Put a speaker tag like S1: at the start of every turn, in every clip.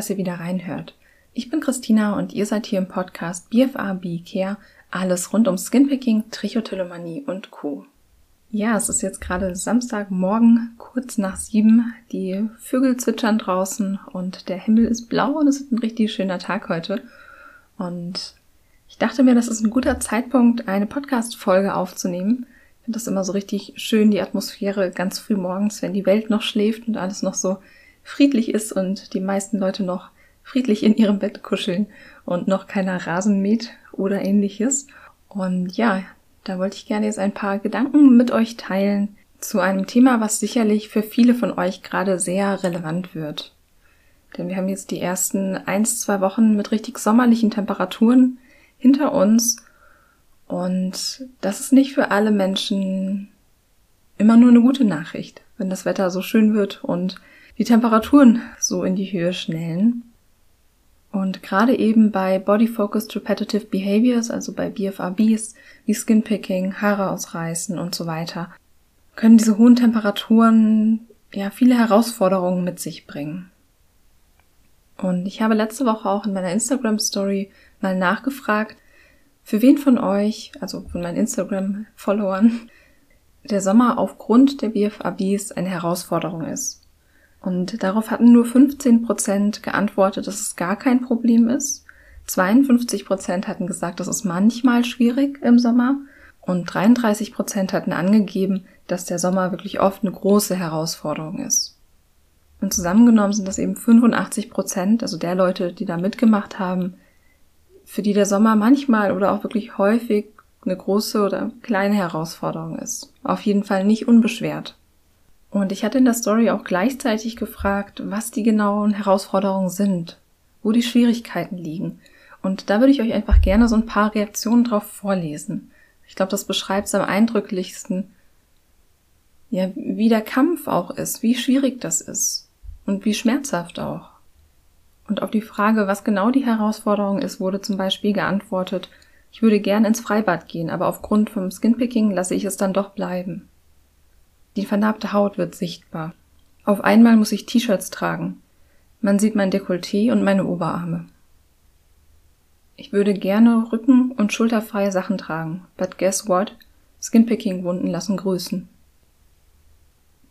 S1: Dass ihr wieder reinhört. Ich bin Christina und ihr seid hier im Podcast BFA Care, alles rund um Skinpicking, Trichotillomanie und Co. Ja, es ist jetzt gerade Samstagmorgen, kurz nach sieben. Die Vögel zwitschern draußen und der Himmel ist blau und es ist ein richtig schöner Tag heute. Und ich dachte mir, das ist ein guter Zeitpunkt, eine Podcast-Folge aufzunehmen. Ich finde das immer so richtig schön, die Atmosphäre ganz früh morgens, wenn die Welt noch schläft und alles noch so friedlich ist und die meisten Leute noch friedlich in ihrem Bett kuscheln und noch keiner Rasen mäht oder ähnliches. Und ja, da wollte ich gerne jetzt ein paar Gedanken mit euch teilen zu einem Thema, was sicherlich für viele von euch gerade sehr relevant wird. Denn wir haben jetzt die ersten eins, zwei Wochen mit richtig sommerlichen Temperaturen hinter uns. Und das ist nicht für alle Menschen immer nur eine gute Nachricht, wenn das Wetter so schön wird und die Temperaturen so in die Höhe schnellen. Und gerade eben bei Body-Focused Repetitive Behaviors, also bei BFRBs, wie Skinpicking, Haare ausreißen und so weiter, können diese hohen Temperaturen ja viele Herausforderungen mit sich bringen. Und ich habe letzte Woche auch in meiner Instagram Story mal nachgefragt, für wen von euch, also von meinen Instagram-Followern, der Sommer aufgrund der BFABs eine Herausforderung ist. Und darauf hatten nur 15 Prozent geantwortet, dass es gar kein Problem ist. 52 Prozent hatten gesagt, das ist manchmal schwierig im Sommer. Und 33 Prozent hatten angegeben, dass der Sommer wirklich oft eine große Herausforderung ist. Und zusammengenommen sind das eben 85 Prozent, also der Leute, die da mitgemacht haben, für die der Sommer manchmal oder auch wirklich häufig eine große oder kleine Herausforderung ist. Auf jeden Fall nicht unbeschwert. Und ich hatte in der Story auch gleichzeitig gefragt, was die genauen Herausforderungen sind, wo die Schwierigkeiten liegen. Und da würde ich euch einfach gerne so ein paar Reaktionen drauf vorlesen. Ich glaube, das beschreibt es am eindrücklichsten, ja, wie der Kampf auch ist, wie schwierig das ist und wie schmerzhaft auch. Und auf die Frage, was genau die Herausforderung ist, wurde zum Beispiel geantwortet, ich würde gern ins Freibad gehen, aber aufgrund vom Skinpicking lasse ich es dann doch bleiben. Die vernarbte Haut wird sichtbar. Auf einmal muss ich T-Shirts tragen. Man sieht mein Dekolleté und meine Oberarme. Ich würde gerne rücken- und schulterfreie Sachen tragen, but guess what? Skinpicking-Wunden lassen grüßen.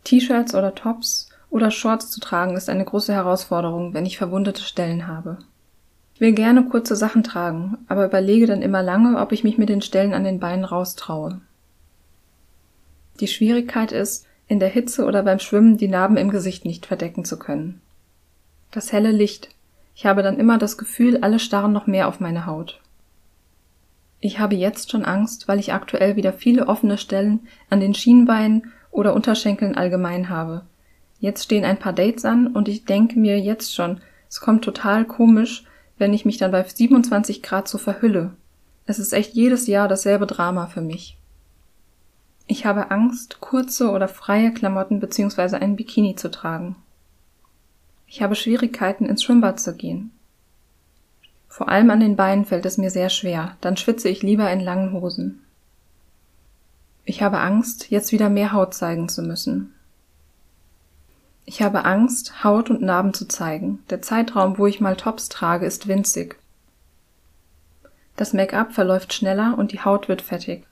S1: T-Shirts oder Tops oder Shorts zu tragen ist eine große Herausforderung, wenn ich verwundete Stellen habe. Ich will gerne kurze Sachen tragen, aber überlege dann immer lange, ob ich mich mit den Stellen an den Beinen raustraue. Die Schwierigkeit ist, in der Hitze oder beim Schwimmen die Narben im Gesicht nicht verdecken zu können. Das helle Licht. Ich habe dann immer das Gefühl, alle starren noch mehr auf meine Haut. Ich habe jetzt schon Angst, weil ich aktuell wieder viele offene Stellen an den Schienbeinen oder Unterschenkeln allgemein habe. Jetzt stehen ein paar Dates an und ich denke mir jetzt schon, es kommt total komisch, wenn ich mich dann bei 27 Grad so verhülle. Es ist echt jedes Jahr dasselbe Drama für mich. Ich habe Angst, kurze oder freie Klamotten bzw. ein Bikini zu tragen. Ich habe Schwierigkeiten, ins Schwimmbad zu gehen. Vor allem an den Beinen fällt es mir sehr schwer, dann schwitze ich lieber in langen Hosen. Ich habe Angst, jetzt wieder mehr Haut zeigen zu müssen. Ich habe Angst, Haut und Narben zu zeigen. Der Zeitraum, wo ich mal Tops trage, ist winzig. Das Make-up verläuft schneller und die Haut wird fettig.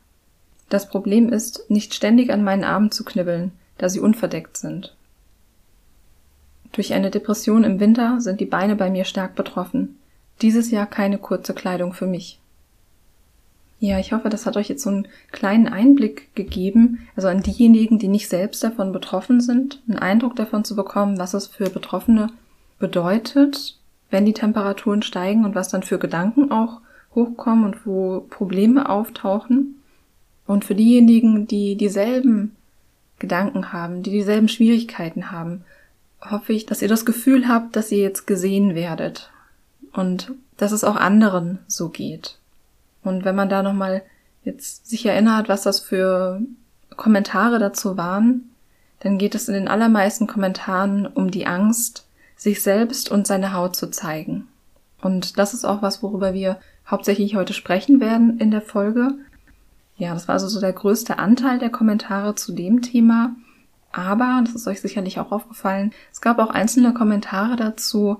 S1: Das Problem ist, nicht ständig an meinen Armen zu knibbeln, da sie unverdeckt sind. Durch eine Depression im Winter sind die Beine bei mir stark betroffen. Dieses Jahr keine kurze Kleidung für mich. Ja, ich hoffe, das hat euch jetzt so einen kleinen Einblick gegeben, also an diejenigen, die nicht selbst davon betroffen sind, einen Eindruck davon zu bekommen, was es für Betroffene bedeutet, wenn die Temperaturen steigen und was dann für Gedanken auch hochkommen und wo Probleme auftauchen. Und für diejenigen, die dieselben Gedanken haben, die dieselben Schwierigkeiten haben, hoffe ich, dass ihr das Gefühl habt, dass ihr jetzt gesehen werdet und dass es auch anderen so geht. Und wenn man da nochmal jetzt sich erinnert, was das für Kommentare dazu waren, dann geht es in den allermeisten Kommentaren um die Angst, sich selbst und seine Haut zu zeigen. Und das ist auch was, worüber wir hauptsächlich heute sprechen werden in der Folge. Ja, das war also so der größte Anteil der Kommentare zu dem Thema. Aber, das ist euch sicherlich auch aufgefallen, es gab auch einzelne Kommentare dazu,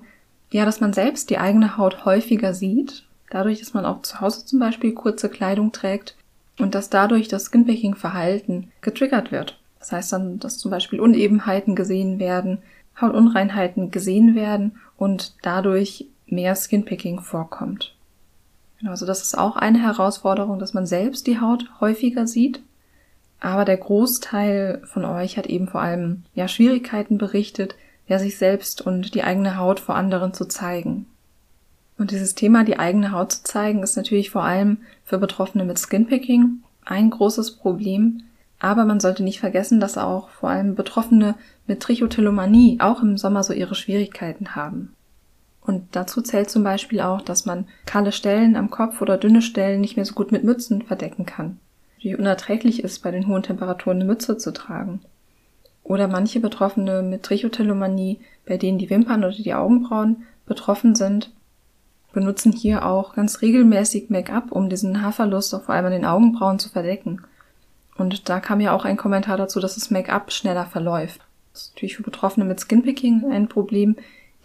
S1: ja, dass man selbst die eigene Haut häufiger sieht, dadurch, dass man auch zu Hause zum Beispiel kurze Kleidung trägt und dass dadurch das Skinpicking-Verhalten getriggert wird. Das heißt dann, dass zum Beispiel Unebenheiten gesehen werden, Hautunreinheiten gesehen werden und dadurch mehr Skinpicking vorkommt. Genau, also das ist auch eine Herausforderung, dass man selbst die Haut häufiger sieht. Aber der Großteil von euch hat eben vor allem ja Schwierigkeiten berichtet, ja sich selbst und die eigene Haut vor anderen zu zeigen. Und dieses Thema, die eigene Haut zu zeigen, ist natürlich vor allem für Betroffene mit Skinpicking ein großes Problem. Aber man sollte nicht vergessen, dass auch vor allem Betroffene mit Trichotillomanie auch im Sommer so ihre Schwierigkeiten haben. Und dazu zählt zum Beispiel auch, dass man kahle Stellen am Kopf oder dünne Stellen nicht mehr so gut mit Mützen verdecken kann. Wie unerträglich ist, bei den hohen Temperaturen eine Mütze zu tragen. Oder manche Betroffene mit Trichotillomanie, bei denen die Wimpern oder die Augenbrauen betroffen sind, benutzen hier auch ganz regelmäßig Make-up, um diesen Haarverlust vor allem an den Augenbrauen zu verdecken. Und da kam ja auch ein Kommentar dazu, dass das Make-up schneller verläuft. Das ist natürlich für Betroffene mit Skinpicking ein Problem,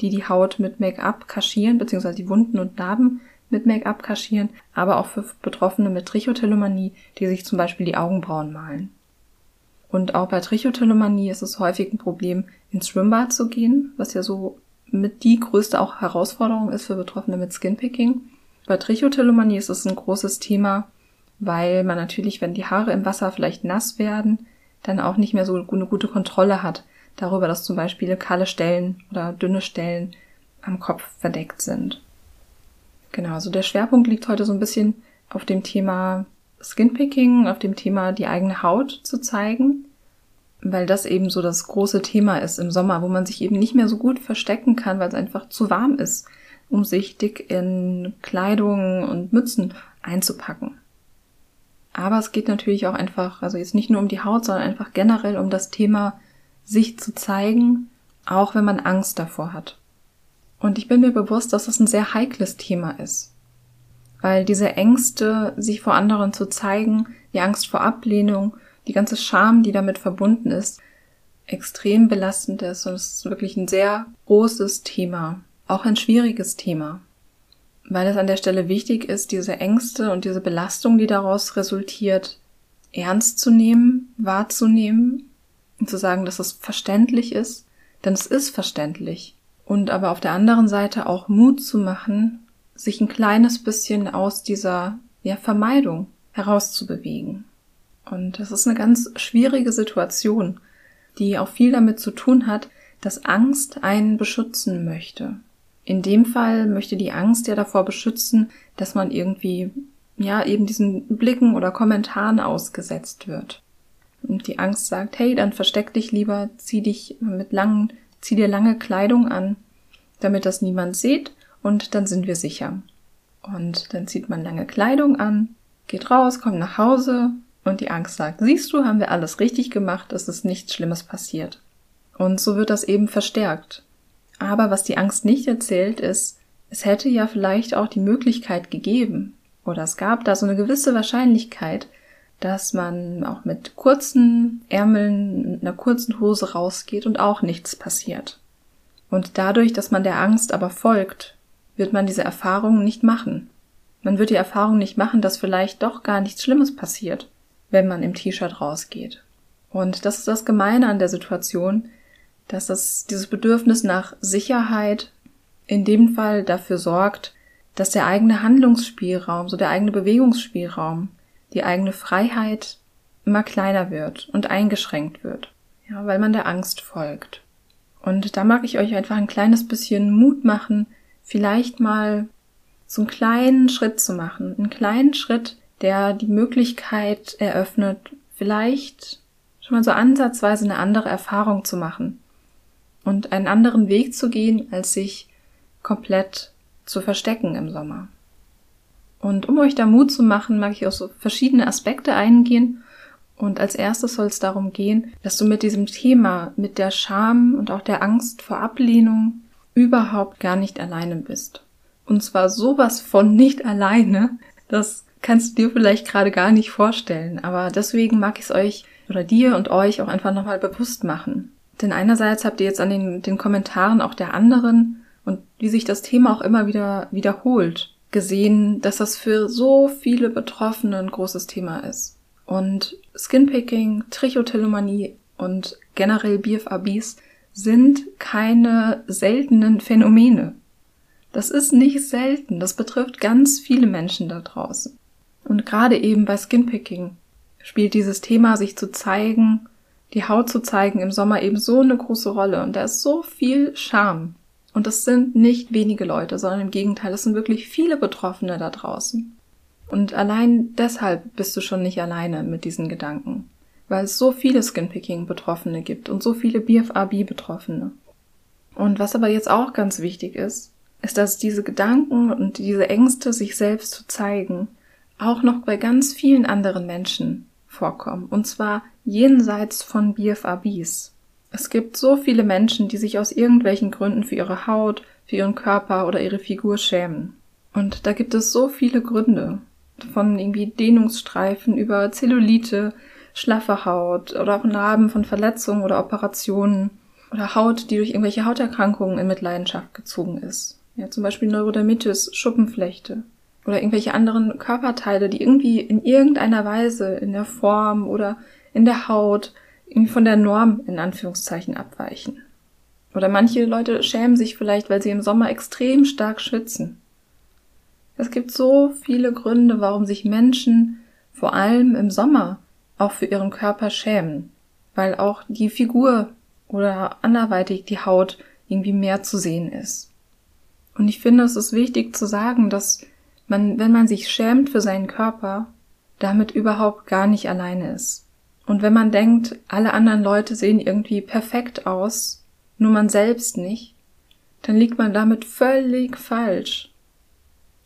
S1: die die Haut mit Make-up kaschieren, beziehungsweise die Wunden und Narben mit Make-up kaschieren, aber auch für Betroffene mit Trichotillomanie, die sich zum Beispiel die Augenbrauen malen. Und auch bei Trichotillomanie ist es häufig ein Problem, ins Schwimmbad zu gehen, was ja so mit die größte auch Herausforderung ist für Betroffene mit Skinpicking. Bei Trichotillomanie ist es ein großes Thema, weil man natürlich, wenn die Haare im Wasser vielleicht nass werden, dann auch nicht mehr so eine gute Kontrolle hat darüber, dass zum Beispiel kahle Stellen oder dünne Stellen am Kopf verdeckt sind. Genau, also der Schwerpunkt liegt heute so ein bisschen auf dem Thema Skinpicking, auf dem Thema die eigene Haut zu zeigen, weil das eben so das große Thema ist im Sommer, wo man sich eben nicht mehr so gut verstecken kann, weil es einfach zu warm ist, um sich dick in Kleidung und Mützen einzupacken. Aber es geht natürlich auch einfach, also jetzt nicht nur um die Haut, sondern einfach generell um das Thema sich zu zeigen, auch wenn man Angst davor hat. Und ich bin mir bewusst, dass das ein sehr heikles Thema ist. Weil diese Ängste, sich vor anderen zu zeigen, die Angst vor Ablehnung, die ganze Scham, die damit verbunden ist, extrem belastend ist und es ist wirklich ein sehr großes Thema, auch ein schwieriges Thema. Weil es an der Stelle wichtig ist, diese Ängste und diese Belastung, die daraus resultiert, ernst zu nehmen, wahrzunehmen und zu sagen, dass es verständlich ist, denn es ist verständlich. Und aber auf der anderen Seite auch Mut zu machen, sich ein kleines bisschen aus dieser ja, Vermeidung herauszubewegen. Und das ist eine ganz schwierige Situation, die auch viel damit zu tun hat, dass Angst einen beschützen möchte. In dem Fall möchte die Angst ja davor beschützen, dass man irgendwie, ja, eben diesen Blicken oder Kommentaren ausgesetzt wird. Und die Angst sagt, hey, dann versteck dich lieber, zieh dich mit langen, zieh dir lange Kleidung an, damit das niemand sieht und dann sind wir sicher. Und dann zieht man lange Kleidung an, geht raus, kommt nach Hause und die Angst sagt, siehst du, haben wir alles richtig gemacht, es ist nichts Schlimmes passiert. Und so wird das eben verstärkt. Aber was die Angst nicht erzählt ist, es hätte ja vielleicht auch die Möglichkeit gegeben, oder es gab da so eine gewisse Wahrscheinlichkeit, dass man auch mit kurzen Ärmeln, einer kurzen Hose rausgeht und auch nichts passiert. Und dadurch, dass man der Angst aber folgt, wird man diese Erfahrung nicht machen. Man wird die Erfahrung nicht machen, dass vielleicht doch gar nichts Schlimmes passiert, wenn man im T-Shirt rausgeht. Und das ist das Gemeine an der Situation, dass das, dieses Bedürfnis nach Sicherheit in dem Fall dafür sorgt, dass der eigene Handlungsspielraum, so der eigene Bewegungsspielraum die eigene Freiheit immer kleiner wird und eingeschränkt wird, ja, weil man der Angst folgt. Und da mag ich euch einfach ein kleines bisschen Mut machen, vielleicht mal so einen kleinen Schritt zu machen, einen kleinen Schritt, der die Möglichkeit eröffnet, vielleicht schon mal so ansatzweise eine andere Erfahrung zu machen und einen anderen Weg zu gehen, als sich komplett zu verstecken im Sommer. Und um euch da Mut zu machen, mag ich auf so verschiedene Aspekte eingehen. Und als erstes soll es darum gehen, dass du mit diesem Thema, mit der Scham und auch der Angst vor Ablehnung überhaupt gar nicht alleine bist. Und zwar sowas von nicht alleine, das kannst du dir vielleicht gerade gar nicht vorstellen. Aber deswegen mag ich es euch oder dir und euch auch einfach nochmal bewusst machen. Denn einerseits habt ihr jetzt an den, den Kommentaren auch der anderen und wie sich das Thema auch immer wieder wiederholt, gesehen, dass das für so viele Betroffene ein großes Thema ist. Und Skinpicking, Trichotillomanie und generell BFABs sind keine seltenen Phänomene. Das ist nicht selten, das betrifft ganz viele Menschen da draußen. Und gerade eben bei Skinpicking spielt dieses Thema, sich zu zeigen, die Haut zu zeigen im Sommer eben so eine große Rolle. Und da ist so viel Scham. Und das sind nicht wenige Leute, sondern im Gegenteil, es sind wirklich viele Betroffene da draußen. Und allein deshalb bist du schon nicht alleine mit diesen Gedanken. Weil es so viele Skinpicking-Betroffene gibt und so viele BFAB-Betroffene. Und was aber jetzt auch ganz wichtig ist, ist, dass diese Gedanken und diese Ängste, sich selbst zu zeigen, auch noch bei ganz vielen anderen Menschen vorkommen. Und zwar jenseits von BFABs. Es gibt so viele Menschen, die sich aus irgendwelchen Gründen für ihre Haut, für ihren Körper oder ihre Figur schämen. Und da gibt es so viele Gründe. Von irgendwie Dehnungsstreifen über Zellulite, schlaffe Haut oder auch Narben von Verletzungen oder Operationen oder Haut, die durch irgendwelche Hauterkrankungen in Mitleidenschaft gezogen ist. Ja, zum Beispiel Neurodermitis, Schuppenflechte oder irgendwelche anderen Körperteile, die irgendwie in irgendeiner Weise in der Form oder in der Haut irgendwie von der Norm in Anführungszeichen abweichen. Oder manche Leute schämen sich vielleicht, weil sie im Sommer extrem stark schwitzen. Es gibt so viele Gründe, warum sich Menschen vor allem im Sommer auch für ihren Körper schämen, weil auch die Figur oder anderweitig die Haut irgendwie mehr zu sehen ist. Und ich finde, es ist wichtig zu sagen, dass man, wenn man sich schämt für seinen Körper, damit überhaupt gar nicht alleine ist. Und wenn man denkt, alle anderen Leute sehen irgendwie perfekt aus, nur man selbst nicht, dann liegt man damit völlig falsch.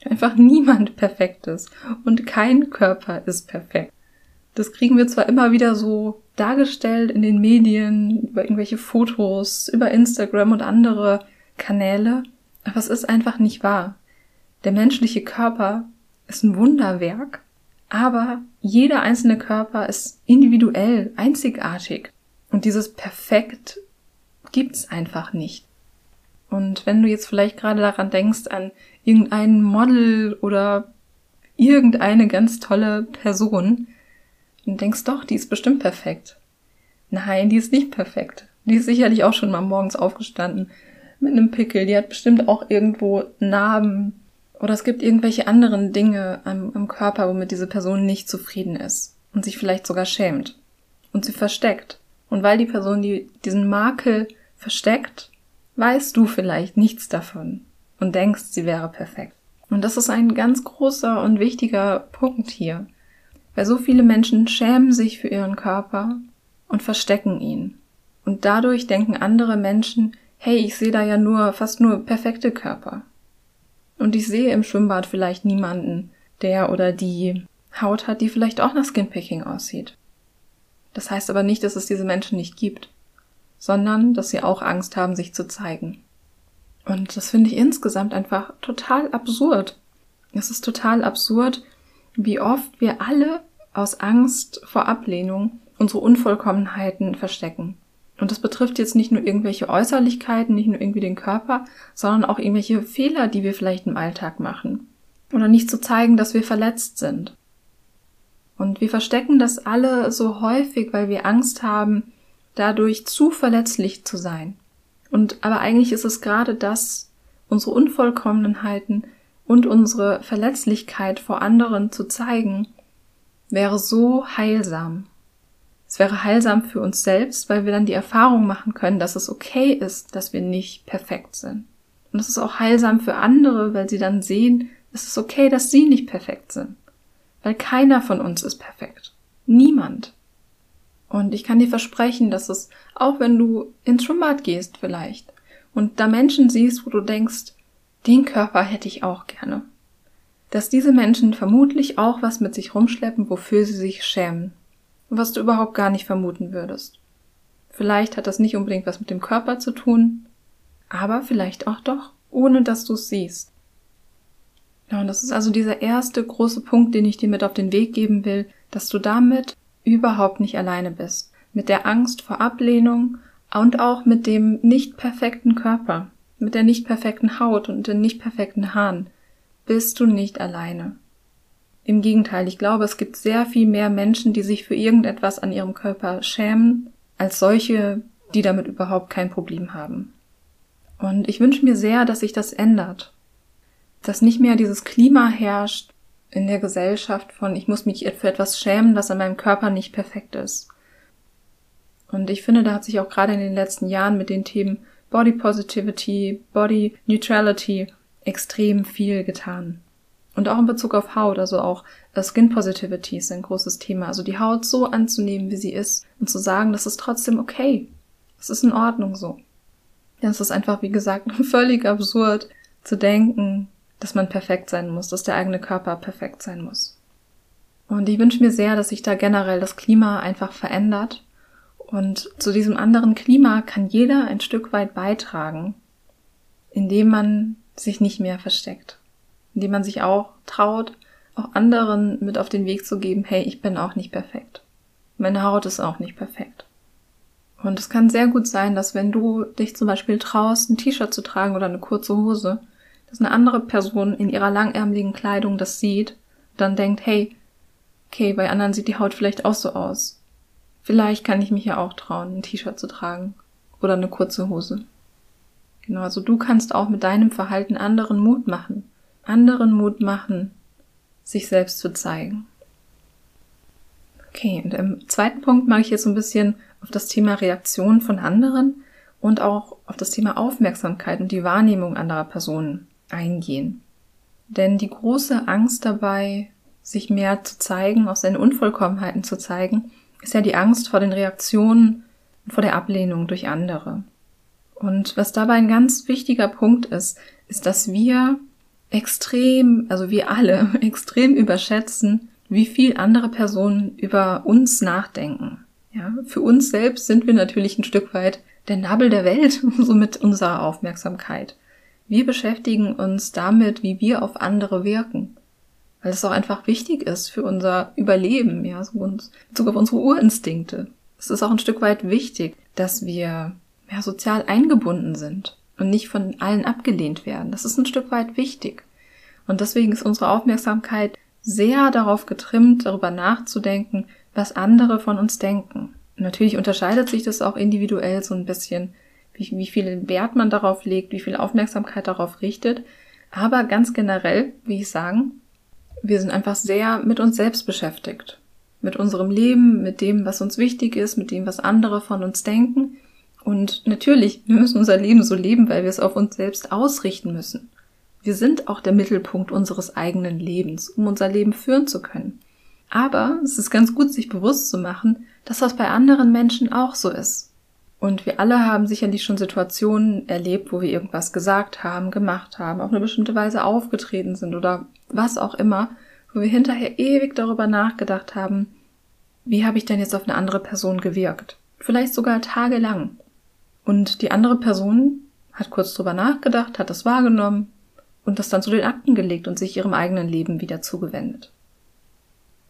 S1: Einfach niemand perfekt ist und kein Körper ist perfekt. Das kriegen wir zwar immer wieder so dargestellt in den Medien, über irgendwelche Fotos, über Instagram und andere Kanäle, aber es ist einfach nicht wahr. Der menschliche Körper ist ein Wunderwerk, aber jeder einzelne Körper ist individuell, einzigartig. Und dieses Perfekt gibt's einfach nicht. Und wenn du jetzt vielleicht gerade daran denkst, an irgendein Model oder irgendeine ganz tolle Person, dann denkst doch, die ist bestimmt perfekt. Nein, die ist nicht perfekt. Die ist sicherlich auch schon mal morgens aufgestanden mit einem Pickel, die hat bestimmt auch irgendwo Narben oder es gibt irgendwelche anderen Dinge am, am Körper, womit diese Person nicht zufrieden ist und sich vielleicht sogar schämt und sie versteckt. Und weil die Person die, diesen Makel versteckt, weißt du vielleicht nichts davon und denkst, sie wäre perfekt. Und das ist ein ganz großer und wichtiger Punkt hier. Weil so viele Menschen schämen sich für ihren Körper und verstecken ihn. Und dadurch denken andere Menschen, hey, ich sehe da ja nur fast nur perfekte Körper. Und ich sehe im Schwimmbad vielleicht niemanden, der oder die Haut hat, die vielleicht auch nach Skinpicking aussieht. Das heißt aber nicht, dass es diese Menschen nicht gibt, sondern dass sie auch Angst haben, sich zu zeigen. Und das finde ich insgesamt einfach total absurd. Es ist total absurd, wie oft wir alle aus Angst vor Ablehnung unsere Unvollkommenheiten verstecken. Und das betrifft jetzt nicht nur irgendwelche Äußerlichkeiten, nicht nur irgendwie den Körper, sondern auch irgendwelche Fehler, die wir vielleicht im Alltag machen. Oder nicht zu zeigen, dass wir verletzt sind. Und wir verstecken das alle so häufig, weil wir Angst haben, dadurch zu verletzlich zu sein. Und aber eigentlich ist es gerade das, unsere Unvollkommenheiten und unsere Verletzlichkeit vor anderen zu zeigen, wäre so heilsam. Es wäre heilsam für uns selbst, weil wir dann die Erfahrung machen können, dass es okay ist, dass wir nicht perfekt sind. Und es ist auch heilsam für andere, weil sie dann sehen, es ist okay, dass sie nicht perfekt sind. Weil keiner von uns ist perfekt. Niemand. Und ich kann dir versprechen, dass es, auch wenn du ins Schwimmbad gehst vielleicht und da Menschen siehst, wo du denkst, den Körper hätte ich auch gerne, dass diese Menschen vermutlich auch was mit sich rumschleppen, wofür sie sich schämen was du überhaupt gar nicht vermuten würdest. Vielleicht hat das nicht unbedingt was mit dem Körper zu tun, aber vielleicht auch doch, ohne dass du es siehst. Ja, und das ist also dieser erste große Punkt, den ich dir mit auf den Weg geben will, dass du damit überhaupt nicht alleine bist. Mit der Angst vor Ablehnung und auch mit dem nicht perfekten Körper, mit der nicht perfekten Haut und den nicht perfekten Haaren bist du nicht alleine. Im Gegenteil, ich glaube, es gibt sehr viel mehr Menschen, die sich für irgendetwas an ihrem Körper schämen, als solche, die damit überhaupt kein Problem haben. Und ich wünsche mir sehr, dass sich das ändert. Dass nicht mehr dieses Klima herrscht in der Gesellschaft von ich muss mich für etwas schämen, was an meinem Körper nicht perfekt ist. Und ich finde, da hat sich auch gerade in den letzten Jahren mit den Themen Body Positivity, Body Neutrality extrem viel getan. Und auch in Bezug auf Haut, also auch äh, Skin Positivity ist ein großes Thema. Also die Haut so anzunehmen, wie sie ist und zu sagen, das ist trotzdem okay. Es ist in Ordnung so. Ja, es ist einfach, wie gesagt, völlig absurd zu denken, dass man perfekt sein muss, dass der eigene Körper perfekt sein muss. Und ich wünsche mir sehr, dass sich da generell das Klima einfach verändert. Und zu diesem anderen Klima kann jeder ein Stück weit beitragen, indem man sich nicht mehr versteckt. Indem man sich auch traut, auch anderen mit auf den Weg zu geben, hey, ich bin auch nicht perfekt. Meine Haut ist auch nicht perfekt. Und es kann sehr gut sein, dass wenn du dich zum Beispiel traust, ein T-Shirt zu tragen oder eine kurze Hose, dass eine andere Person in ihrer langärmeligen Kleidung das sieht, dann denkt, hey, okay, bei anderen sieht die Haut vielleicht auch so aus. Vielleicht kann ich mich ja auch trauen, ein T-Shirt zu tragen oder eine kurze Hose. Genau, also du kannst auch mit deinem Verhalten anderen Mut machen. Anderen Mut machen, sich selbst zu zeigen. Okay, und im zweiten Punkt mache ich jetzt so ein bisschen auf das Thema Reaktion von anderen und auch auf das Thema Aufmerksamkeit und die Wahrnehmung anderer Personen eingehen. Denn die große Angst dabei, sich mehr zu zeigen, auch seine Unvollkommenheiten zu zeigen, ist ja die Angst vor den Reaktionen und vor der Ablehnung durch andere. Und was dabei ein ganz wichtiger Punkt ist, ist, dass wir extrem, also wir alle extrem überschätzen, wie viel andere Personen über uns nachdenken. Ja, für uns selbst sind wir natürlich ein Stück weit der Nabel der Welt, so mit unserer Aufmerksamkeit. Wir beschäftigen uns damit, wie wir auf andere wirken. Weil es auch einfach wichtig ist für unser Überleben, ja, so uns, Bezug auf unsere Urinstinkte. Es ist auch ein Stück weit wichtig, dass wir ja, sozial eingebunden sind und nicht von allen abgelehnt werden. Das ist ein Stück weit wichtig. Und deswegen ist unsere Aufmerksamkeit sehr darauf getrimmt, darüber nachzudenken, was andere von uns denken. natürlich unterscheidet sich das auch individuell so ein bisschen, wie, wie viel Wert man darauf legt, wie viel Aufmerksamkeit darauf richtet. Aber ganz generell, wie ich sagen, wir sind einfach sehr mit uns selbst beschäftigt. Mit unserem Leben, mit dem, was uns wichtig ist, mit dem, was andere von uns denken. Und natürlich, wir müssen unser Leben so leben, weil wir es auf uns selbst ausrichten müssen. Wir sind auch der Mittelpunkt unseres eigenen Lebens, um unser Leben führen zu können. Aber es ist ganz gut, sich bewusst zu machen, dass das bei anderen Menschen auch so ist. Und wir alle haben sicherlich schon Situationen erlebt, wo wir irgendwas gesagt haben, gemacht haben, auf eine bestimmte Weise aufgetreten sind oder was auch immer, wo wir hinterher ewig darüber nachgedacht haben, wie habe ich denn jetzt auf eine andere Person gewirkt? Vielleicht sogar tagelang. Und die andere Person hat kurz drüber nachgedacht, hat das wahrgenommen und das dann zu den Akten gelegt und sich ihrem eigenen Leben wieder zugewendet.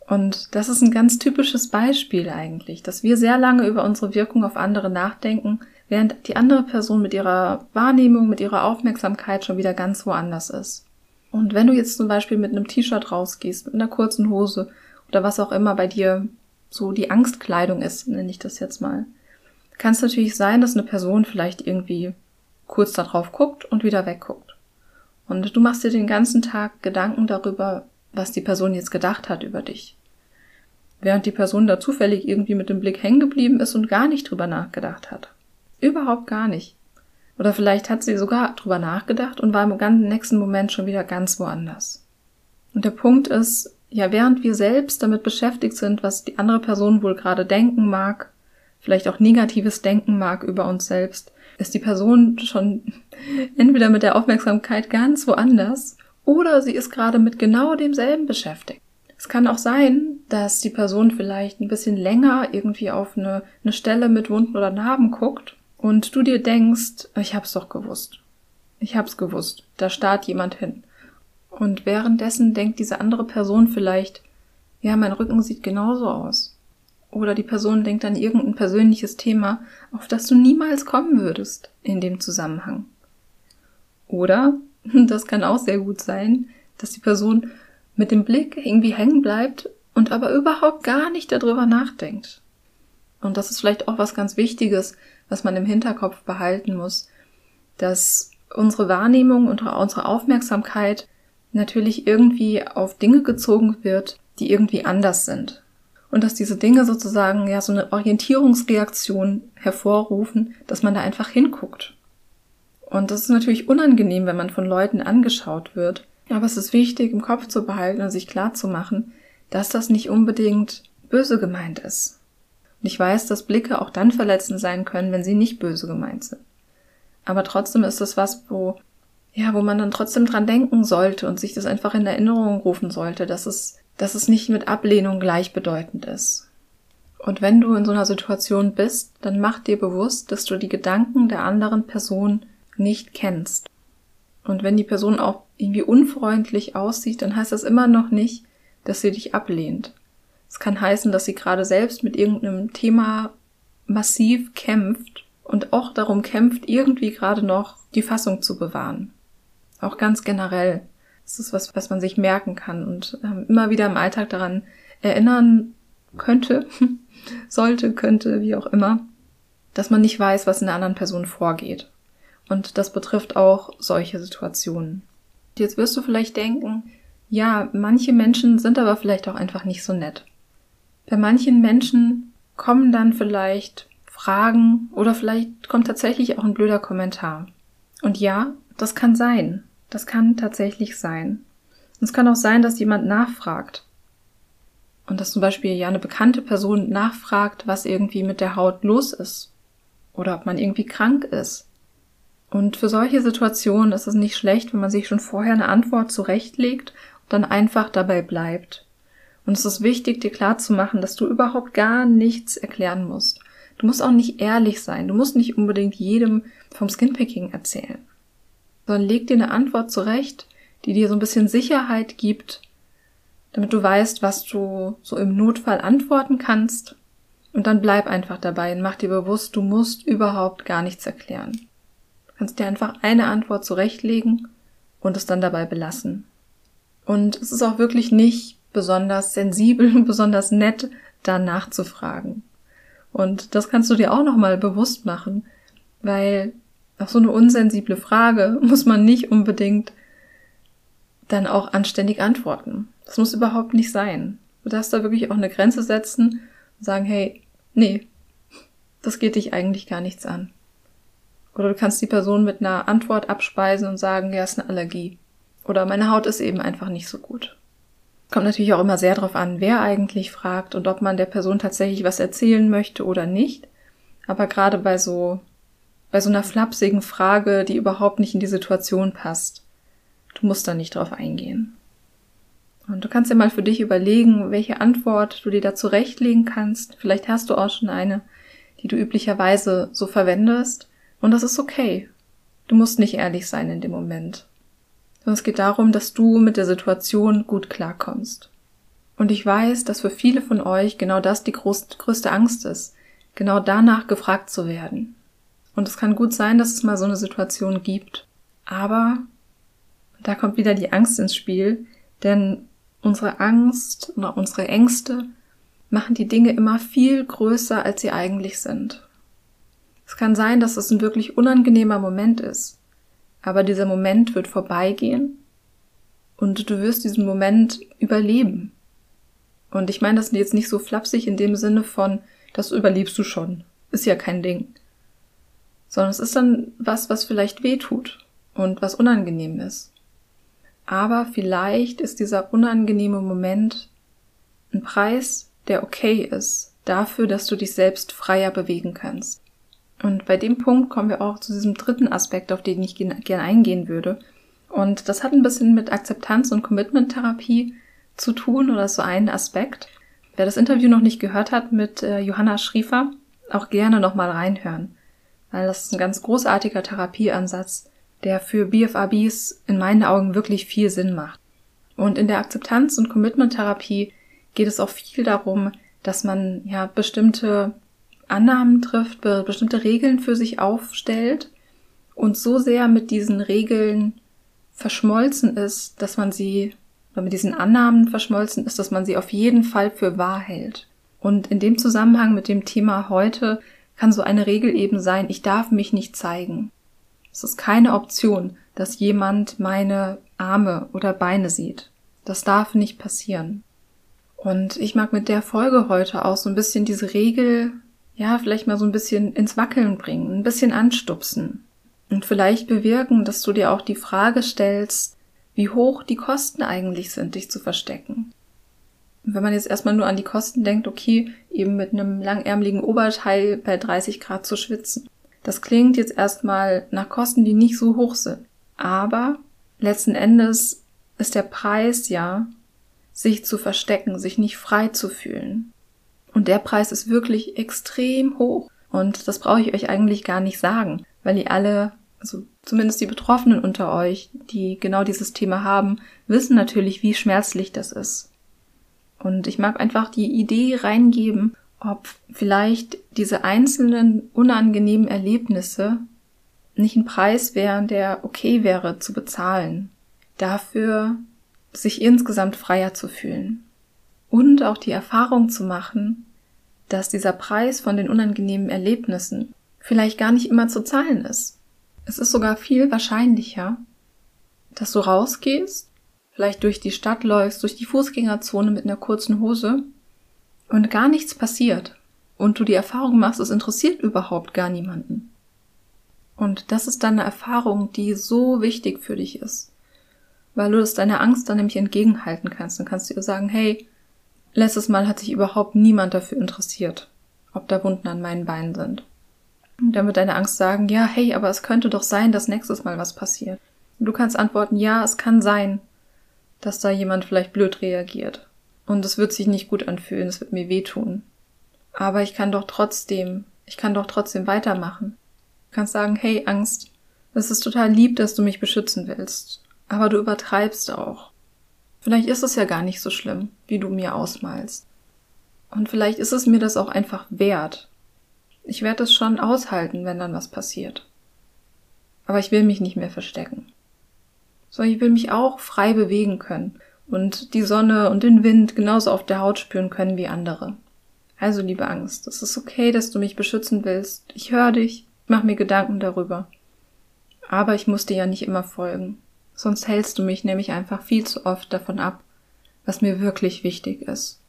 S1: Und das ist ein ganz typisches Beispiel eigentlich, dass wir sehr lange über unsere Wirkung auf andere nachdenken, während die andere Person mit ihrer Wahrnehmung, mit ihrer Aufmerksamkeit schon wieder ganz woanders ist. Und wenn du jetzt zum Beispiel mit einem T-Shirt rausgehst, mit einer kurzen Hose oder was auch immer bei dir so die Angstkleidung ist, nenne ich das jetzt mal, kann es natürlich sein, dass eine Person vielleicht irgendwie kurz darauf guckt und wieder wegguckt. Und du machst dir den ganzen Tag Gedanken darüber, was die Person jetzt gedacht hat über dich. Während die Person da zufällig irgendwie mit dem Blick hängen geblieben ist und gar nicht drüber nachgedacht hat. Überhaupt gar nicht. Oder vielleicht hat sie sogar drüber nachgedacht und war im ganzen nächsten Moment schon wieder ganz woanders. Und der Punkt ist, ja, während wir selbst damit beschäftigt sind, was die andere Person wohl gerade denken mag, vielleicht auch negatives Denken mag über uns selbst, ist die Person schon entweder mit der Aufmerksamkeit ganz woanders oder sie ist gerade mit genau demselben beschäftigt. Es kann auch sein, dass die Person vielleicht ein bisschen länger irgendwie auf eine, eine Stelle mit Wunden oder Narben guckt und du dir denkst, ich hab's doch gewusst. Ich hab's gewusst. Da starrt jemand hin. Und währenddessen denkt diese andere Person vielleicht, ja, mein Rücken sieht genauso aus. Oder die Person denkt an irgendein persönliches Thema, auf das du niemals kommen würdest in dem Zusammenhang. Oder, das kann auch sehr gut sein, dass die Person mit dem Blick irgendwie hängen bleibt und aber überhaupt gar nicht darüber nachdenkt. Und das ist vielleicht auch was ganz Wichtiges, was man im Hinterkopf behalten muss, dass unsere Wahrnehmung und unsere Aufmerksamkeit natürlich irgendwie auf Dinge gezogen wird, die irgendwie anders sind. Und dass diese Dinge sozusagen ja so eine Orientierungsreaktion hervorrufen, dass man da einfach hinguckt. Und das ist natürlich unangenehm, wenn man von Leuten angeschaut wird. Aber es ist wichtig, im Kopf zu behalten und sich klar zu machen, dass das nicht unbedingt böse gemeint ist. Und ich weiß, dass Blicke auch dann verletzend sein können, wenn sie nicht böse gemeint sind. Aber trotzdem ist das was, wo, ja, wo man dann trotzdem dran denken sollte und sich das einfach in Erinnerung rufen sollte, dass es, dass es nicht mit Ablehnung gleichbedeutend ist. Und wenn du in so einer Situation bist, dann mach dir bewusst, dass du die Gedanken der anderen Person nicht kennst. Und wenn die Person auch irgendwie unfreundlich aussieht, dann heißt das immer noch nicht, dass sie dich ablehnt. Es kann heißen, dass sie gerade selbst mit irgendeinem Thema massiv kämpft und auch darum kämpft, irgendwie gerade noch die Fassung zu bewahren. Auch ganz generell. Das ist was, was man sich merken kann und ähm, immer wieder im Alltag daran erinnern könnte, sollte, könnte, wie auch immer, dass man nicht weiß, was in der anderen Person vorgeht. Und das betrifft auch solche Situationen. Jetzt wirst du vielleicht denken, ja, manche Menschen sind aber vielleicht auch einfach nicht so nett. Bei manchen Menschen kommen dann vielleicht Fragen oder vielleicht kommt tatsächlich auch ein blöder Kommentar. Und ja, das kann sein. Das kann tatsächlich sein. Und es kann auch sein, dass jemand nachfragt. Und dass zum Beispiel ja eine bekannte Person nachfragt, was irgendwie mit der Haut los ist. Oder ob man irgendwie krank ist. Und für solche Situationen ist es nicht schlecht, wenn man sich schon vorher eine Antwort zurechtlegt und dann einfach dabei bleibt. Und es ist wichtig, dir klarzumachen, dass du überhaupt gar nichts erklären musst. Du musst auch nicht ehrlich sein. Du musst nicht unbedingt jedem vom Skinpicking erzählen. Sondern leg dir eine Antwort zurecht, die dir so ein bisschen Sicherheit gibt, damit du weißt, was du so im Notfall antworten kannst. Und dann bleib einfach dabei und mach dir bewusst, du musst überhaupt gar nichts erklären kannst dir einfach eine Antwort zurechtlegen und es dann dabei belassen. Und es ist auch wirklich nicht besonders sensibel und besonders nett, da nachzufragen. Und das kannst du dir auch nochmal bewusst machen, weil auf so eine unsensible Frage muss man nicht unbedingt dann auch anständig antworten. Das muss überhaupt nicht sein. Du darfst da wirklich auch eine Grenze setzen und sagen, hey, nee, das geht dich eigentlich gar nichts an. Oder du kannst die Person mit einer Antwort abspeisen und sagen, ja, ist eine Allergie. Oder meine Haut ist eben einfach nicht so gut. Kommt natürlich auch immer sehr darauf an, wer eigentlich fragt und ob man der Person tatsächlich was erzählen möchte oder nicht. Aber gerade bei so, bei so einer flapsigen Frage, die überhaupt nicht in die Situation passt, du musst da nicht drauf eingehen. Und du kannst dir mal für dich überlegen, welche Antwort du dir da zurechtlegen kannst. Vielleicht hast du auch schon eine, die du üblicherweise so verwendest. Und das ist okay. Du musst nicht ehrlich sein in dem Moment. Sondern es geht darum, dass du mit der Situation gut klarkommst. Und ich weiß, dass für viele von euch genau das die größte Angst ist, genau danach gefragt zu werden. Und es kann gut sein, dass es mal so eine Situation gibt. Aber da kommt wieder die Angst ins Spiel, denn unsere Angst oder unsere Ängste machen die Dinge immer viel größer, als sie eigentlich sind. Es kann sein, dass es ein wirklich unangenehmer Moment ist, aber dieser Moment wird vorbeigehen und du wirst diesen Moment überleben. Und ich meine das jetzt nicht so flapsig in dem Sinne von, das überlebst du schon, ist ja kein Ding. Sondern es ist dann was, was vielleicht weh tut und was unangenehm ist. Aber vielleicht ist dieser unangenehme Moment ein Preis, der okay ist, dafür, dass du dich selbst freier bewegen kannst. Und bei dem Punkt kommen wir auch zu diesem dritten Aspekt, auf den ich gerne eingehen würde. Und das hat ein bisschen mit Akzeptanz und Commitment-Therapie zu tun oder so ein Aspekt. Wer das Interview noch nicht gehört hat mit äh, Johanna Schriefer, auch gerne nochmal reinhören. Weil das ist ein ganz großartiger Therapieansatz, der für BFABs in meinen Augen wirklich viel Sinn macht. Und in der Akzeptanz- und Commitment-Therapie geht es auch viel darum, dass man ja bestimmte Annahmen trifft, bestimmte Regeln für sich aufstellt und so sehr mit diesen Regeln verschmolzen ist, dass man sie, oder mit diesen Annahmen verschmolzen ist, dass man sie auf jeden Fall für wahr hält. Und in dem Zusammenhang mit dem Thema heute kann so eine Regel eben sein, ich darf mich nicht zeigen. Es ist keine Option, dass jemand meine Arme oder Beine sieht. Das darf nicht passieren. Und ich mag mit der Folge heute auch so ein bisschen diese Regel, ja, vielleicht mal so ein bisschen ins Wackeln bringen, ein bisschen anstupsen. Und vielleicht bewirken, dass du dir auch die Frage stellst, wie hoch die Kosten eigentlich sind, dich zu verstecken. Wenn man jetzt erstmal nur an die Kosten denkt, okay, eben mit einem langärmeligen Oberteil bei 30 Grad zu schwitzen. Das klingt jetzt erstmal nach Kosten, die nicht so hoch sind. Aber letzten Endes ist der Preis ja, sich zu verstecken, sich nicht frei zu fühlen. Und der Preis ist wirklich extrem hoch. Und das brauche ich euch eigentlich gar nicht sagen, weil ihr alle, also zumindest die Betroffenen unter euch, die genau dieses Thema haben, wissen natürlich, wie schmerzlich das ist. Und ich mag einfach die Idee reingeben, ob vielleicht diese einzelnen unangenehmen Erlebnisse nicht ein Preis wären, der okay wäre zu bezahlen. Dafür sich insgesamt freier zu fühlen. Und auch die Erfahrung zu machen, dass dieser Preis von den unangenehmen Erlebnissen vielleicht gar nicht immer zu zahlen ist. Es ist sogar viel wahrscheinlicher, dass du rausgehst, vielleicht durch die Stadt läufst, durch die Fußgängerzone mit einer kurzen Hose und gar nichts passiert und du die Erfahrung machst, es interessiert überhaupt gar niemanden. Und das ist dann eine Erfahrung, die so wichtig für dich ist, weil du das deiner Angst dann nämlich entgegenhalten kannst. Dann kannst du ihr sagen, hey, letztes Mal hat sich überhaupt niemand dafür interessiert, ob da Wunden an meinen Beinen sind. Und dann wird deine Angst sagen, ja, hey, aber es könnte doch sein, dass nächstes Mal was passiert. Und du kannst antworten, ja, es kann sein, dass da jemand vielleicht blöd reagiert. Und es wird sich nicht gut anfühlen, es wird mir wehtun. Aber ich kann doch trotzdem, ich kann doch trotzdem weitermachen. Du kannst sagen, hey Angst, es ist total lieb, dass du mich beschützen willst. Aber du übertreibst auch. Vielleicht ist es ja gar nicht so schlimm, wie du mir ausmalst. Und vielleicht ist es mir das auch einfach wert. Ich werde es schon aushalten, wenn dann was passiert. Aber ich will mich nicht mehr verstecken sondern ich will mich auch frei bewegen können und die Sonne und den Wind genauso auf der Haut spüren können wie andere. Also, liebe Angst, es ist okay, dass du mich beschützen willst. Ich höre dich, mach mir Gedanken darüber. Aber ich muss dir ja nicht immer folgen. Sonst hältst du mich nämlich einfach viel zu oft davon ab, was mir wirklich wichtig ist.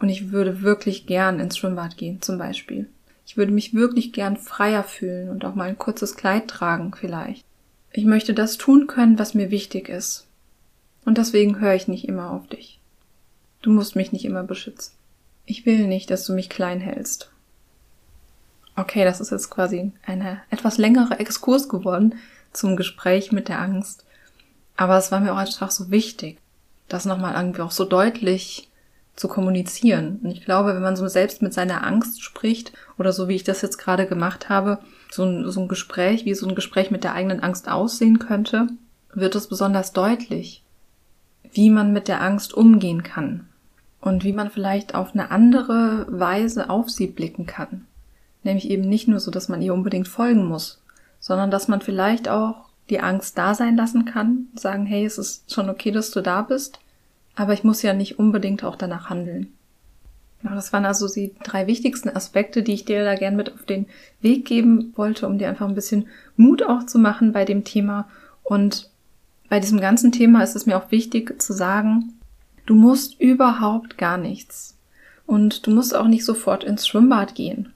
S1: Und ich würde wirklich gern ins Schwimmbad gehen, zum Beispiel. Ich würde mich wirklich gern freier fühlen und auch mal ein kurzes Kleid tragen, vielleicht. Ich möchte das tun können, was mir wichtig ist. Und deswegen höre ich nicht immer auf dich. Du musst mich nicht immer beschützen. Ich will nicht, dass du mich klein hältst. Okay, das ist jetzt quasi eine etwas längere Exkurs geworden zum Gespräch mit der Angst. Aber es war mir auch einfach so wichtig, das nochmal irgendwie auch so deutlich zu kommunizieren. Und ich glaube, wenn man so selbst mit seiner Angst spricht oder so wie ich das jetzt gerade gemacht habe, so ein, so ein Gespräch, wie so ein Gespräch mit der eigenen Angst aussehen könnte, wird es besonders deutlich, wie man mit der Angst umgehen kann und wie man vielleicht auf eine andere Weise auf sie blicken kann. Nämlich eben nicht nur so, dass man ihr unbedingt folgen muss, sondern dass man vielleicht auch die Angst da sein lassen kann, sagen, hey, es ist schon okay, dass du da bist, aber ich muss ja nicht unbedingt auch danach handeln. Das waren also die drei wichtigsten Aspekte, die ich dir da gern mit auf den Weg geben wollte, um dir einfach ein bisschen Mut auch zu machen bei dem Thema. Und bei diesem ganzen Thema ist es mir auch wichtig zu sagen, du musst überhaupt gar nichts. Und du musst auch nicht sofort ins Schwimmbad gehen.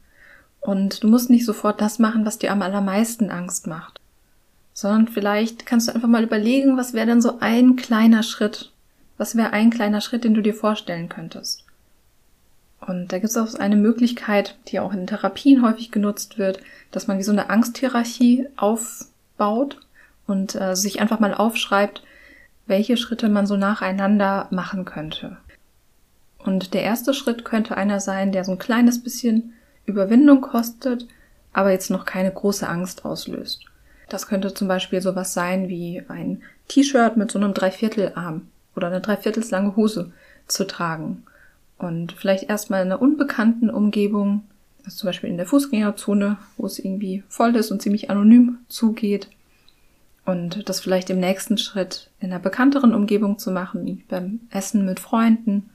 S1: Und du musst nicht sofort das machen, was dir am allermeisten Angst macht. Sondern vielleicht kannst du einfach mal überlegen, was wäre denn so ein kleiner Schritt? Was wäre ein kleiner Schritt, den du dir vorstellen könntest? Und da gibt es auch eine Möglichkeit, die auch in Therapien häufig genutzt wird, dass man wie so eine Angsthierarchie aufbaut und äh, sich einfach mal aufschreibt, welche Schritte man so nacheinander machen könnte. Und der erste Schritt könnte einer sein, der so ein kleines bisschen Überwindung kostet, aber jetzt noch keine große Angst auslöst. Das könnte zum Beispiel sowas sein wie ein T-Shirt mit so einem Dreiviertelarm oder eine Dreiviertelslange Hose zu tragen Und vielleicht erstmal in einer unbekannten Umgebung, also zum Beispiel in der Fußgängerzone, wo es irgendwie voll ist und ziemlich anonym zugeht. Und das vielleicht im nächsten Schritt in einer bekannteren Umgebung zu machen, beim Essen mit Freunden.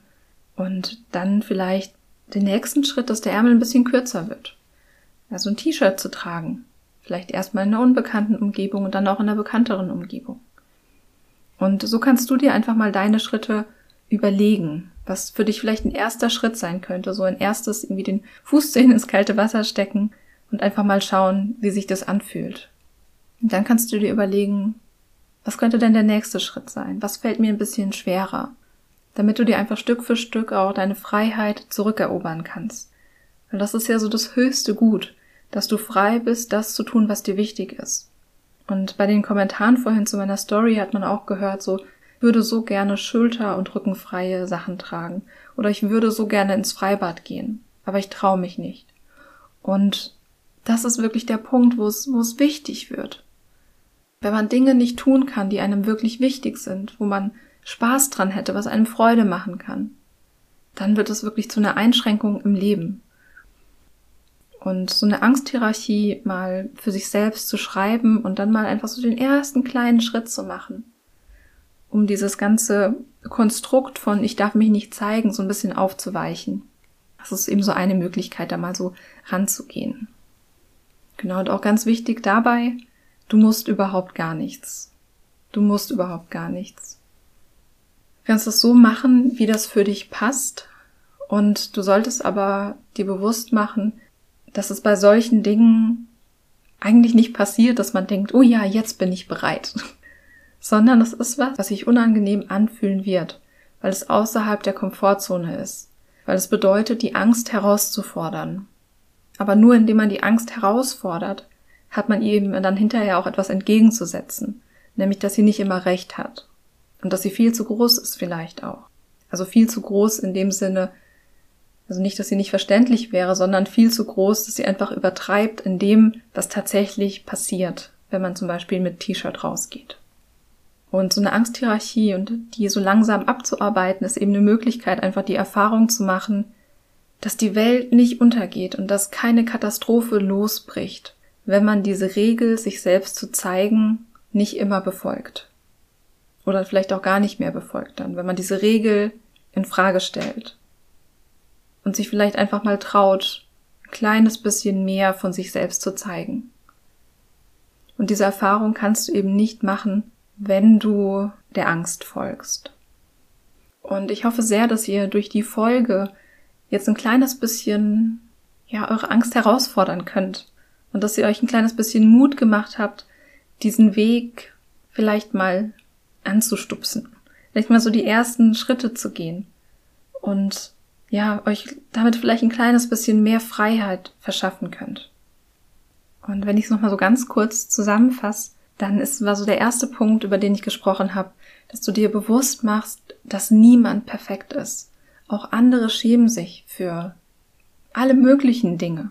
S1: Und dann vielleicht den nächsten Schritt, dass der Ärmel ein bisschen kürzer wird. Also ein T-Shirt zu tragen. Vielleicht erstmal in einer unbekannten Umgebung und dann auch in einer bekannteren Umgebung. Und so kannst du dir einfach mal deine Schritte überlegen, was für dich vielleicht ein erster Schritt sein könnte. So ein erstes irgendwie den Fußzehen ins kalte Wasser stecken und einfach mal schauen, wie sich das anfühlt. Und dann kannst du dir überlegen, was könnte denn der nächste Schritt sein? Was fällt mir ein bisschen schwerer? Damit du dir einfach Stück für Stück auch deine Freiheit zurückerobern kannst. Weil das ist ja so das höchste Gut, dass du frei bist, das zu tun, was dir wichtig ist. Und bei den Kommentaren vorhin zu meiner Story hat man auch gehört, so, würde so gerne schulter- und rückenfreie Sachen tragen. Oder ich würde so gerne ins Freibad gehen. Aber ich traue mich nicht. Und das ist wirklich der Punkt, wo es, wo es wichtig wird. Wenn man Dinge nicht tun kann, die einem wirklich wichtig sind, wo man Spaß dran hätte, was einem Freude machen kann, dann wird es wirklich zu einer Einschränkung im Leben. Und so eine Angsthierarchie mal für sich selbst zu schreiben und dann mal einfach so den ersten kleinen Schritt zu machen, um dieses ganze Konstrukt von ich darf mich nicht zeigen so ein bisschen aufzuweichen. Das ist eben so eine Möglichkeit, da mal so ranzugehen. Genau, und auch ganz wichtig dabei, du musst überhaupt gar nichts. Du musst überhaupt gar nichts. Du kannst es so machen, wie das für dich passt. Und du solltest aber dir bewusst machen, dass es bei solchen Dingen eigentlich nicht passiert, dass man denkt, oh ja, jetzt bin ich bereit. Sondern es ist was, was sich unangenehm anfühlen wird, weil es außerhalb der Komfortzone ist, weil es bedeutet, die Angst herauszufordern. Aber nur indem man die Angst herausfordert, hat man eben dann hinterher auch etwas entgegenzusetzen, nämlich dass sie nicht immer recht hat und dass sie viel zu groß ist vielleicht auch. Also viel zu groß in dem Sinne, also nicht, dass sie nicht verständlich wäre, sondern viel zu groß, dass sie einfach übertreibt in dem, was tatsächlich passiert, wenn man zum Beispiel mit T-Shirt rausgeht. Und so eine Angsthierarchie und die so langsam abzuarbeiten, ist eben eine Möglichkeit, einfach die Erfahrung zu machen, dass die Welt nicht untergeht und dass keine Katastrophe losbricht, wenn man diese Regel, sich selbst zu zeigen, nicht immer befolgt. Oder vielleicht auch gar nicht mehr befolgt dann, wenn man diese Regel in Frage stellt und sich vielleicht einfach mal traut, ein kleines bisschen mehr von sich selbst zu zeigen. Und diese Erfahrung kannst du eben nicht machen, wenn du der Angst folgst. Und ich hoffe sehr, dass ihr durch die Folge jetzt ein kleines bisschen, ja, eure Angst herausfordern könnt und dass ihr euch ein kleines bisschen Mut gemacht habt, diesen Weg vielleicht mal anzustupsen, vielleicht mal so die ersten Schritte zu gehen und ja, euch damit vielleicht ein kleines bisschen mehr Freiheit verschaffen könnt. Und wenn ich es nochmal so ganz kurz zusammenfasse, dann ist, war so der erste Punkt, über den ich gesprochen habe, dass du dir bewusst machst, dass niemand perfekt ist. Auch andere schämen sich für alle möglichen Dinge.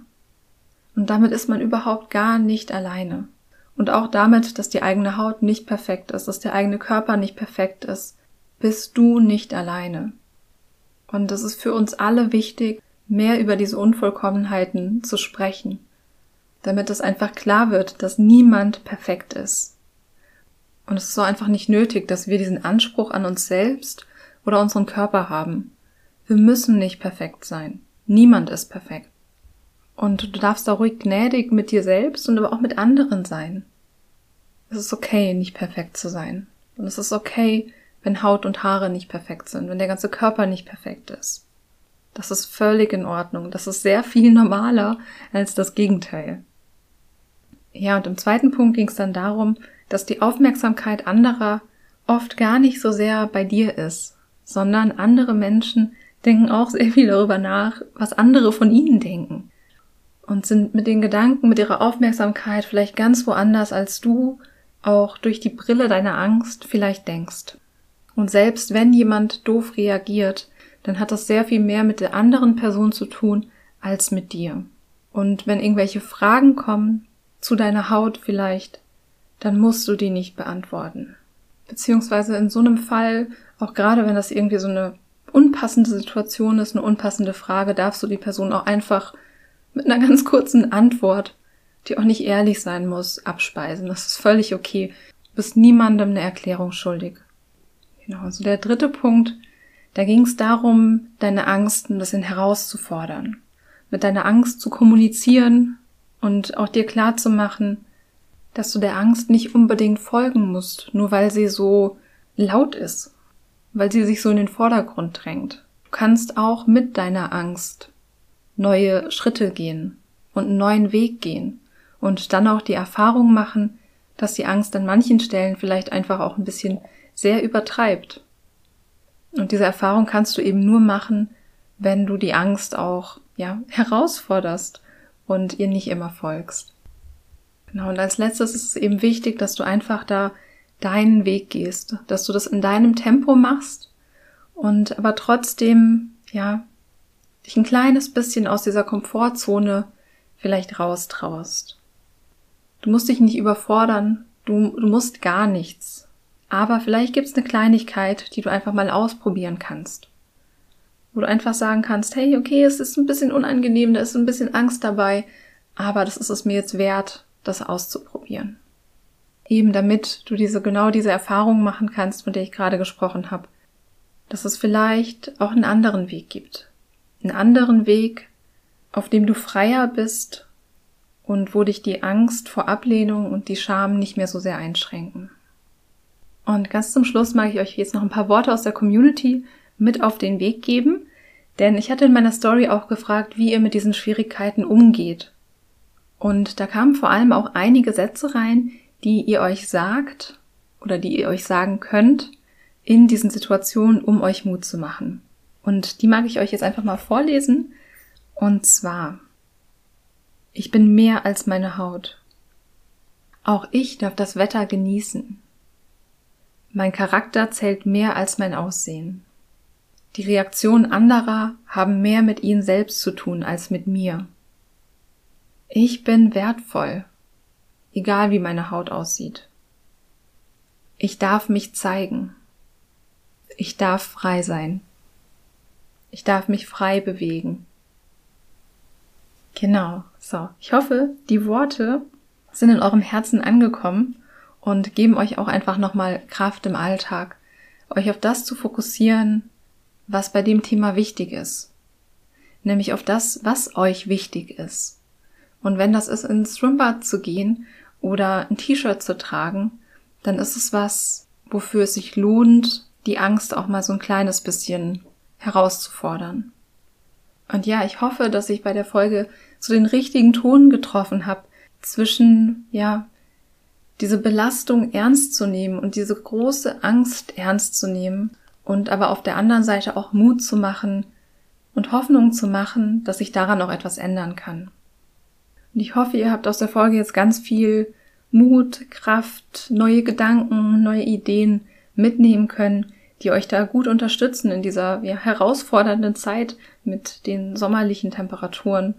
S1: Und damit ist man überhaupt gar nicht alleine. Und auch damit, dass die eigene Haut nicht perfekt ist, dass der eigene Körper nicht perfekt ist, bist du nicht alleine. Und es ist für uns alle wichtig, mehr über diese Unvollkommenheiten zu sprechen, damit es einfach klar wird, dass niemand perfekt ist. Und es ist so einfach nicht nötig, dass wir diesen Anspruch an uns selbst oder unseren Körper haben. Wir müssen nicht perfekt sein. Niemand ist perfekt. Und du darfst da ruhig gnädig mit dir selbst und aber auch mit anderen sein. Es ist okay, nicht perfekt zu sein. Und es ist okay, wenn Haut und Haare nicht perfekt sind, wenn der ganze Körper nicht perfekt ist. Das ist völlig in Ordnung. Das ist sehr viel normaler als das Gegenteil. Ja, und im zweiten Punkt ging es dann darum, dass die Aufmerksamkeit anderer oft gar nicht so sehr bei dir ist, sondern andere Menschen denken auch sehr viel darüber nach, was andere von ihnen denken. Und sind mit den Gedanken, mit ihrer Aufmerksamkeit vielleicht ganz woanders, als du auch durch die Brille deiner Angst vielleicht denkst. Und selbst wenn jemand doof reagiert, dann hat das sehr viel mehr mit der anderen Person zu tun als mit dir. Und wenn irgendwelche Fragen kommen, zu deiner Haut vielleicht, dann musst du die nicht beantworten. Beziehungsweise in so einem Fall, auch gerade wenn das irgendwie so eine unpassende Situation ist, eine unpassende Frage, darfst du die Person auch einfach mit einer ganz kurzen Antwort, die auch nicht ehrlich sein muss, abspeisen. Das ist völlig okay. Du bist niemandem eine Erklärung schuldig. Genau, also der dritte Punkt, da ging es darum, deine Angst ein bisschen herauszufordern, mit deiner Angst zu kommunizieren und auch dir klar zu machen, dass du der Angst nicht unbedingt folgen musst, nur weil sie so laut ist, weil sie sich so in den Vordergrund drängt. Du kannst auch mit deiner Angst neue Schritte gehen und einen neuen Weg gehen und dann auch die Erfahrung machen, dass die Angst an manchen Stellen vielleicht einfach auch ein bisschen sehr übertreibt. Und diese Erfahrung kannst du eben nur machen, wenn du die Angst auch, ja, herausforderst und ihr nicht immer folgst. Genau, und als letztes ist es eben wichtig, dass du einfach da deinen Weg gehst, dass du das in deinem Tempo machst und aber trotzdem, ja, dich ein kleines bisschen aus dieser Komfortzone vielleicht raustraust. Du musst dich nicht überfordern, du, du musst gar nichts. Aber vielleicht gibt es eine Kleinigkeit, die du einfach mal ausprobieren kannst. Wo du einfach sagen kannst, hey, okay, es ist ein bisschen unangenehm, da ist ein bisschen Angst dabei, aber das ist es mir jetzt wert, das auszuprobieren. Eben damit du diese, genau diese Erfahrung machen kannst, von der ich gerade gesprochen habe. Dass es vielleicht auch einen anderen Weg gibt. Einen anderen Weg, auf dem du freier bist und wo dich die Angst vor Ablehnung und die Scham nicht mehr so sehr einschränken. Und ganz zum Schluss mag ich euch jetzt noch ein paar Worte aus der Community mit auf den Weg geben, denn ich hatte in meiner Story auch gefragt, wie ihr mit diesen Schwierigkeiten umgeht und da kamen vor allem auch einige Sätze rein, die ihr euch sagt oder die ihr euch sagen könnt in diesen Situationen, um euch Mut zu machen. Und die mag ich euch jetzt einfach mal vorlesen. Und zwar, ich bin mehr als meine Haut. Auch ich darf das Wetter genießen. Mein Charakter zählt mehr als mein Aussehen. Die Reaktionen anderer haben mehr mit ihnen selbst zu tun als mit mir. Ich bin wertvoll, egal wie meine Haut aussieht. Ich darf mich zeigen. Ich darf frei sein. Ich darf mich frei bewegen. Genau, so. Ich hoffe, die Worte sind in eurem Herzen angekommen und geben euch auch einfach nochmal Kraft im Alltag, euch auf das zu fokussieren, was bei dem Thema wichtig ist. Nämlich auf das, was euch wichtig ist. Und wenn das ist, ins Schwimmbad zu gehen oder ein T-Shirt zu tragen, dann ist es was, wofür es sich lohnt, die Angst auch mal so ein kleines bisschen herauszufordern. Und ja, ich hoffe, dass ich bei der Folge so den richtigen Ton getroffen habe zwischen, ja, diese Belastung ernst zu nehmen und diese große Angst ernst zu nehmen und aber auf der anderen Seite auch Mut zu machen und Hoffnung zu machen, dass sich daran auch etwas ändern kann. Und ich hoffe, ihr habt aus der Folge jetzt ganz viel Mut, Kraft, neue Gedanken, neue Ideen mitnehmen können, die euch da gut unterstützen in dieser ja, herausfordernden Zeit mit den sommerlichen Temperaturen.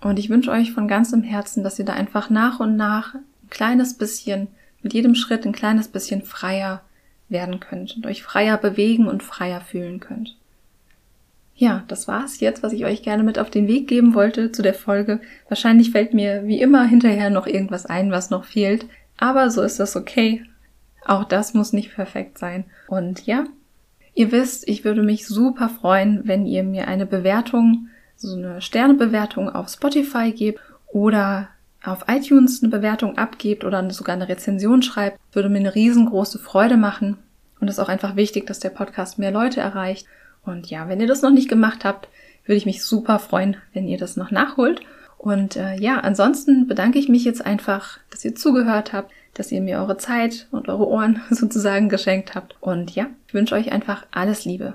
S1: Und ich wünsche euch von ganzem Herzen, dass ihr da einfach nach und nach kleines bisschen, mit jedem Schritt ein kleines bisschen freier werden könnt und euch freier bewegen und freier fühlen könnt. Ja, das war's jetzt, was ich euch gerne mit auf den Weg geben wollte zu der Folge. Wahrscheinlich fällt mir wie immer hinterher noch irgendwas ein, was noch fehlt. Aber so ist das okay. Auch das muss nicht perfekt sein. Und ja, ihr wisst, ich würde mich super freuen, wenn ihr mir eine Bewertung, so eine Sternebewertung auf Spotify gebt oder auf iTunes eine Bewertung abgebt oder sogar eine Rezension schreibt. Würde mir eine riesengroße Freude machen. Und es ist auch einfach wichtig, dass der Podcast mehr Leute erreicht. Und ja, wenn ihr das noch nicht gemacht habt, würde ich mich super freuen, wenn ihr das noch nachholt. Und äh, ja, ansonsten bedanke ich mich jetzt einfach, dass ihr zugehört habt, dass ihr mir eure Zeit und eure Ohren sozusagen geschenkt habt. Und ja, ich wünsche euch einfach alles Liebe.